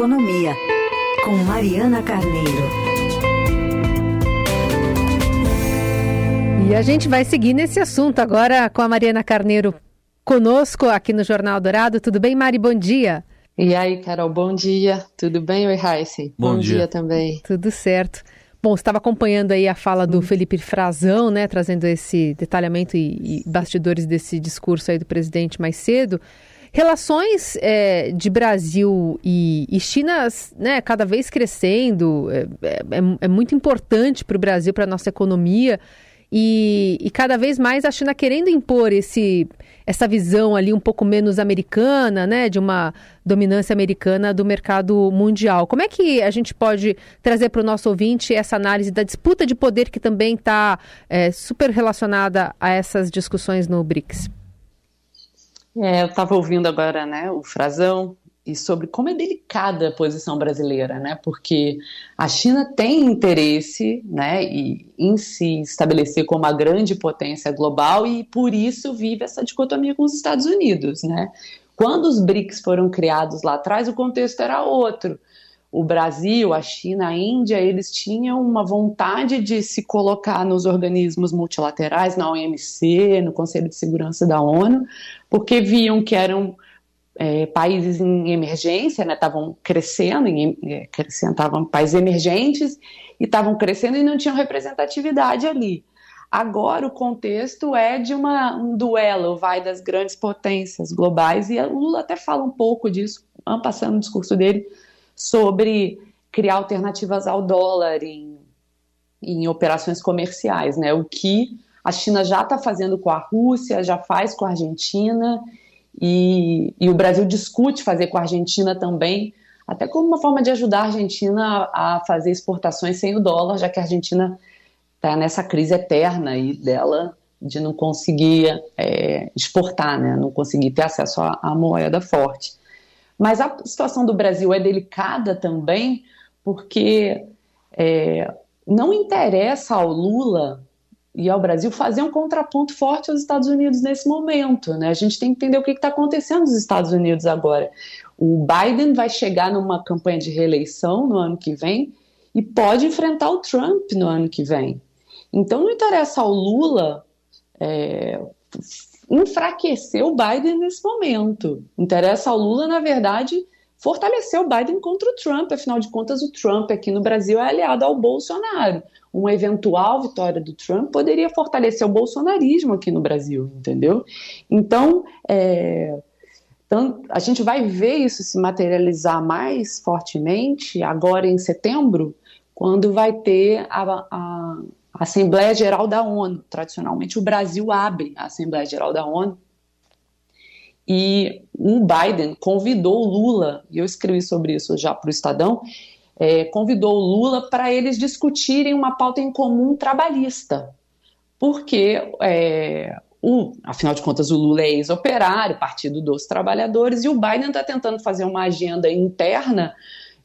Economia, com Mariana Carneiro. E a gente vai seguir nesse assunto agora com a Mariana Carneiro conosco aqui no Jornal Dourado. Tudo bem, Mari? Bom dia. E aí, Carol, bom dia. Tudo bem? Oi, Raíssa. Bom, bom dia. dia. também. Tudo certo. Bom, estava acompanhando aí a fala do Felipe Frazão, né, trazendo esse detalhamento e, e bastidores desse discurso aí do presidente mais cedo. Relações é, de Brasil e, e, China, né, cada vez crescendo, é, é, é muito importante para o Brasil, para a nossa economia. E, e, cada vez mais a China querendo impor esse, essa visão ali um pouco menos americana, né, de uma dominância americana do mercado mundial. Como é que a gente pode trazer para o nosso ouvinte essa análise da disputa de poder que também está é, super relacionada a essas discussões no BRICS? É, eu estava ouvindo agora, né, o Frazão e sobre como é delicada a posição brasileira, né? Porque a China tem interesse, né, em se estabelecer como uma grande potência global e por isso vive essa dicotomia com os Estados Unidos, né? Quando os BRICS foram criados lá atrás, o contexto era outro. O Brasil, a China, a Índia, eles tinham uma vontade de se colocar nos organismos multilaterais, na OMC, no Conselho de Segurança da ONU, porque viam que eram é, países em emergência, estavam né, crescendo, em, é, países emergentes e estavam crescendo e não tinham representatividade ali. Agora o contexto é de uma, um duelo, vai das grandes potências globais e o Lula até fala um pouco disso, passando no discurso dele, sobre criar alternativas ao dólar em, em operações comerciais, né? O que a China já está fazendo com a Rússia, já faz com a Argentina e, e, o Brasil discute fazer com a Argentina também, até como uma forma de ajudar a Argentina a, fazer exportações sem o dólar, já que a Argentina está nessa crise eterna aí dela de não conseguir é, exportar, né, não conseguir ter acesso à moeda forte. Mas a situação do Brasil é delicada também, porque é, não interessa ao Lula e ao Brasil fazer um contraponto forte aos Estados Unidos nesse momento. Né? A gente tem que entender o que está acontecendo nos Estados Unidos agora. O Biden vai chegar numa campanha de reeleição no ano que vem e pode enfrentar o Trump no ano que vem. Então não interessa ao Lula é, enfraquecer o Biden nesse momento. Interessa ao Lula, na verdade, fortalecer o Biden contra o Trump. Afinal de contas, o Trump aqui no Brasil é aliado ao Bolsonaro. Uma eventual vitória do Trump poderia fortalecer o bolsonarismo aqui no Brasil, entendeu? Então, é, a gente vai ver isso se materializar mais fortemente agora em setembro, quando vai ter a, a Assembleia Geral da ONU. Tradicionalmente, o Brasil abre a Assembleia Geral da ONU e o Biden convidou o Lula, e eu escrevi sobre isso já para o Estadão, é, convidou o Lula para eles discutirem uma pauta em comum trabalhista. Porque, é, o, afinal de contas, o Lula é ex-operário, Partido dos Trabalhadores, e o Biden está tentando fazer uma agenda interna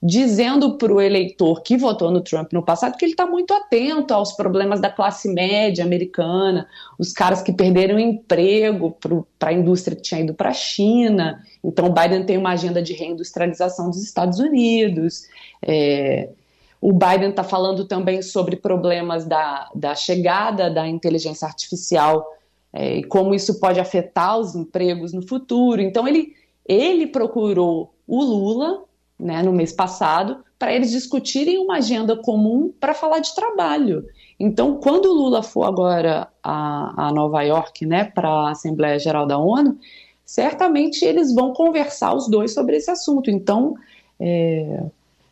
dizendo para o eleitor que votou no Trump no passado que ele está muito atento aos problemas da classe média americana, os caras que perderam emprego para a indústria que tinha ido para a China. Então, o Biden tem uma agenda de reindustrialização dos Estados Unidos. É, o Biden está falando também sobre problemas da, da chegada da inteligência artificial é, e como isso pode afetar os empregos no futuro. Então, ele, ele procurou o Lula né, no mês passado, para eles discutirem uma agenda comum para falar de trabalho. Então, quando o Lula for agora a, a Nova York, né, para a Assembleia Geral da ONU, certamente eles vão conversar os dois sobre esse assunto. Então, é,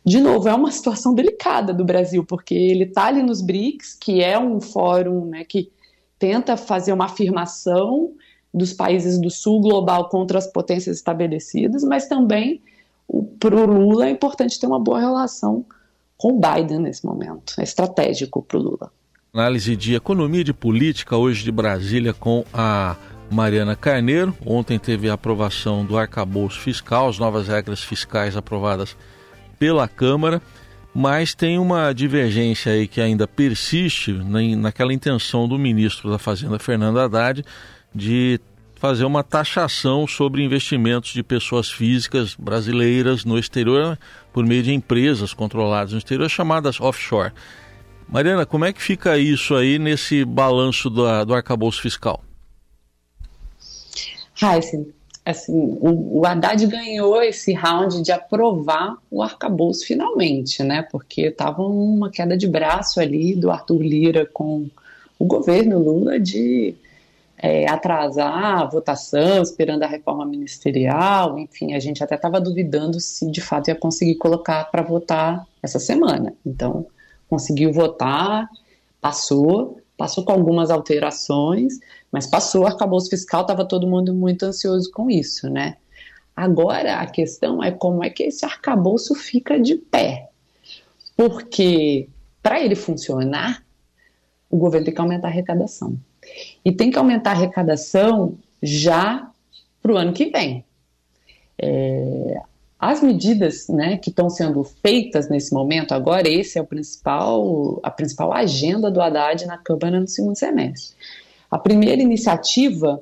de novo, é uma situação delicada do Brasil, porque ele está ali nos BRICS, que é um fórum né, que tenta fazer uma afirmação dos países do sul global contra as potências estabelecidas, mas também para o Lula é importante ter uma boa relação com o Biden nesse momento. É estratégico para o Lula. Análise de economia e de política hoje de Brasília com a Mariana Carneiro. Ontem teve a aprovação do arcabouço fiscal, as novas regras fiscais aprovadas pela Câmara, mas tem uma divergência aí que ainda persiste naquela intenção do ministro da Fazenda, Fernando Haddad, de fazer uma taxação sobre investimentos de pessoas físicas brasileiras no exterior por meio de empresas controladas no exterior, chamadas offshore. Mariana, como é que fica isso aí nesse balanço do, do arcabouço fiscal? Heisen, assim, o, o Haddad ganhou esse round de aprovar o arcabouço finalmente, né? Porque estava uma queda de braço ali do Arthur Lira com o governo Lula de é, atrasar a votação, esperando a reforma ministerial, enfim, a gente até estava duvidando se de fato ia conseguir colocar para votar essa semana. Então, conseguiu votar, passou, passou com algumas alterações, mas passou, arcabouço fiscal, estava todo mundo muito ansioso com isso, né? Agora a questão é como é que esse arcabouço fica de pé. Porque para ele funcionar, o governo tem que aumentar a arrecadação. E tem que aumentar a arrecadação já para o ano que vem. É, as medidas né, que estão sendo feitas nesse momento, agora, esse é o principal, a principal agenda do Haddad na Câmara no segundo semestre. A primeira iniciativa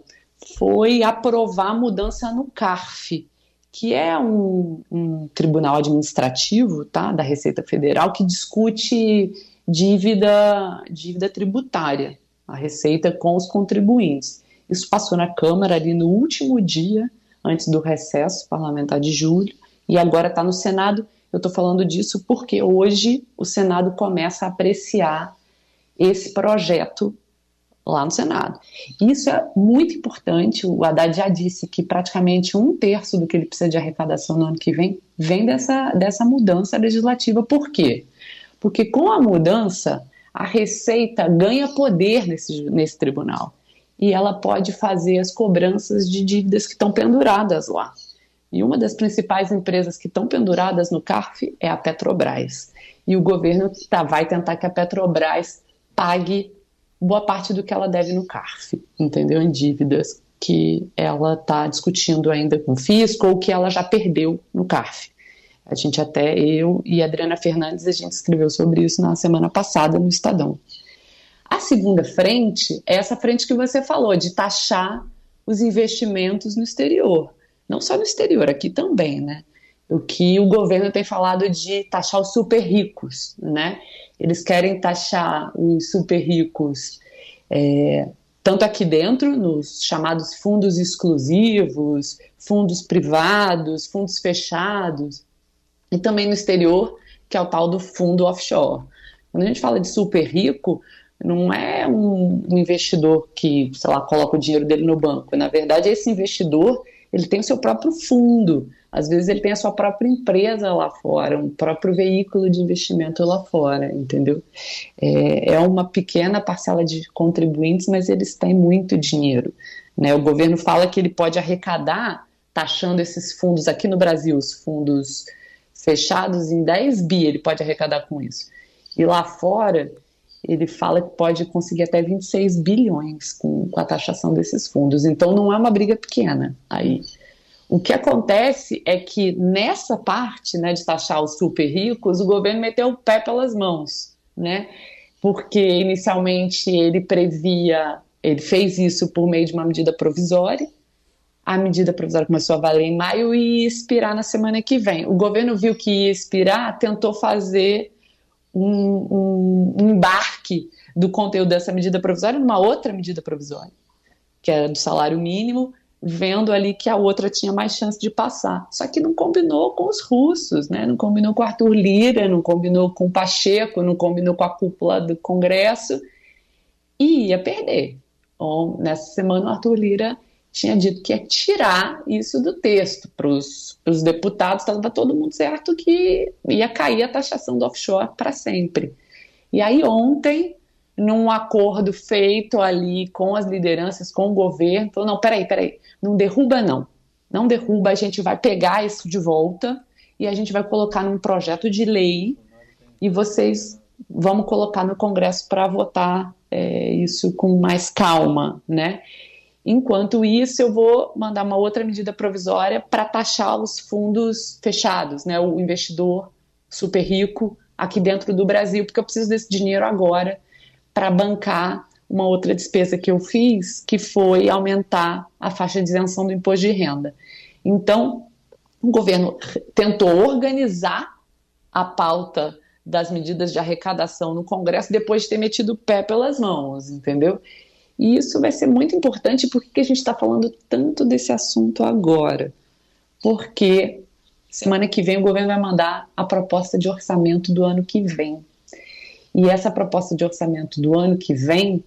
foi aprovar a mudança no CARF, que é um, um tribunal administrativo tá, da Receita Federal que discute dívida, dívida tributária a receita com os contribuintes. Isso passou na Câmara ali no último dia, antes do recesso parlamentar de julho, e agora está no Senado. Eu estou falando disso porque hoje o Senado começa a apreciar esse projeto lá no Senado. Isso é muito importante. O Haddad já disse que praticamente um terço do que ele precisa de arrecadação no ano que vem vem dessa, dessa mudança legislativa. Por quê? Porque com a mudança, a Receita ganha poder nesse, nesse tribunal e ela pode fazer as cobranças de dívidas que estão penduradas lá. E uma das principais empresas que estão penduradas no CARF é a Petrobras. E o governo tá, vai tentar que a Petrobras pague boa parte do que ela deve no CARF, entendeu? Em dívidas que ela está discutindo ainda com o fisco ou que ela já perdeu no CARF. A gente até, eu e Adriana Fernandes, a gente escreveu sobre isso na semana passada no Estadão. A segunda frente é essa frente que você falou, de taxar os investimentos no exterior. Não só no exterior, aqui também, né? O que o governo tem falado de taxar os super ricos, né? Eles querem taxar os super ricos é, tanto aqui dentro, nos chamados fundos exclusivos, fundos privados, fundos fechados, e também no exterior, que é o tal do fundo offshore. Quando a gente fala de super rico, não é um investidor que, sei lá, coloca o dinheiro dele no banco. Na verdade, esse investidor, ele tem o seu próprio fundo. Às vezes ele tem a sua própria empresa lá fora, um próprio veículo de investimento lá fora, entendeu? É, é uma pequena parcela de contribuintes, mas eles têm muito dinheiro. Né? O governo fala que ele pode arrecadar, taxando esses fundos aqui no Brasil, os fundos fechados em 10 bi ele pode arrecadar com isso. E lá fora, ele fala que pode conseguir até 26 bilhões com, com a taxação desses fundos. Então não é uma briga pequena aí. O que acontece é que nessa parte né, de taxar os super ricos, o governo meteu o pé pelas mãos, né? Porque inicialmente ele previa, ele fez isso por meio de uma medida provisória, a medida provisória começou a valer em maio e expirar na semana que vem. O governo viu que ia expirar, tentou fazer um, um embarque do conteúdo dessa medida provisória numa outra medida provisória, que era do salário mínimo, vendo ali que a outra tinha mais chance de passar. Só que não combinou com os russos, né? não combinou com Arthur Lira, não combinou com Pacheco, não combinou com a cúpula do Congresso e ia perder. Bom, nessa semana o Arthur Lira tinha dito que ia tirar isso do texto para os deputados, estava todo mundo certo que ia cair a taxação do offshore para sempre. E aí ontem, num acordo feito ali com as lideranças, com o governo, falou, não, peraí, peraí, não derruba não, não derruba, a gente vai pegar isso de volta e a gente vai colocar num projeto de lei e vocês vamos colocar no Congresso para votar é, isso com mais calma, né? Enquanto isso, eu vou mandar uma outra medida provisória para taxar os fundos fechados, né, o investidor super rico aqui dentro do Brasil, porque eu preciso desse dinheiro agora para bancar uma outra despesa que eu fiz, que foi aumentar a faixa de isenção do imposto de renda. Então, o governo tentou organizar a pauta das medidas de arrecadação no Congresso depois de ter metido o pé pelas mãos, entendeu? E isso vai ser muito importante. Por que a gente está falando tanto desse assunto agora? Porque semana que vem o governo vai mandar a proposta de orçamento do ano que vem. E essa proposta de orçamento do ano que vem,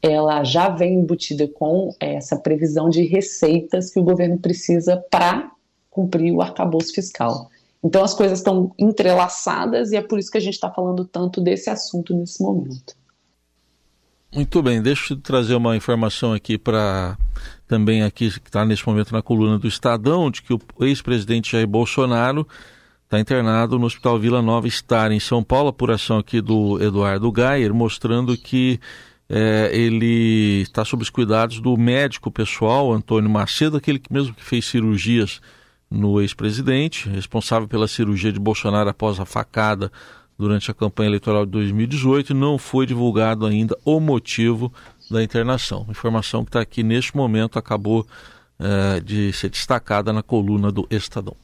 ela já vem embutida com essa previsão de receitas que o governo precisa para cumprir o arcabouço fiscal. Então as coisas estão entrelaçadas e é por isso que a gente está falando tanto desse assunto nesse momento. Muito bem, deixa eu trazer uma informação aqui para também aqui que está nesse momento na coluna do Estadão, de que o ex-presidente Jair Bolsonaro está internado no Hospital Vila Nova Star, em São Paulo, apuração aqui do Eduardo Gayer, mostrando que é, ele está sob os cuidados do médico pessoal, Antônio Macedo, aquele que mesmo que fez cirurgias no ex-presidente, responsável pela cirurgia de Bolsonaro após a facada durante a campanha eleitoral de 2018. Não foi divulgado ainda o motivo da internação. Informação que está aqui neste momento acabou é, de ser destacada na coluna do Estadão.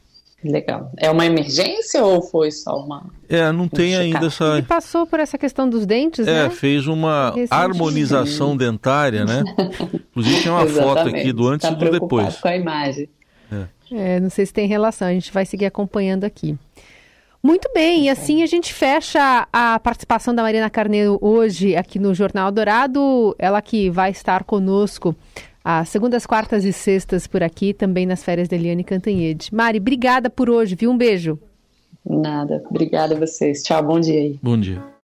Legal. É uma emergência ou foi só uma. É, não tem ainda essa. Ele passou por essa questão dos dentes, é, né? fez uma harmonização dentária, né? Inclusive tem uma foto aqui do antes tá e do depois. com a imagem. É, não sei se tem relação, a gente vai seguir acompanhando aqui. Muito bem, e assim a gente fecha a participação da Marina Carneiro hoje aqui no Jornal Dourado. Ela que vai estar conosco às segundas, quartas e sextas por aqui, também nas férias da Eliane Cantanhede. Mari, obrigada por hoje, viu? Um beijo. Nada, obrigada a vocês. Tchau, bom dia aí. Bom dia.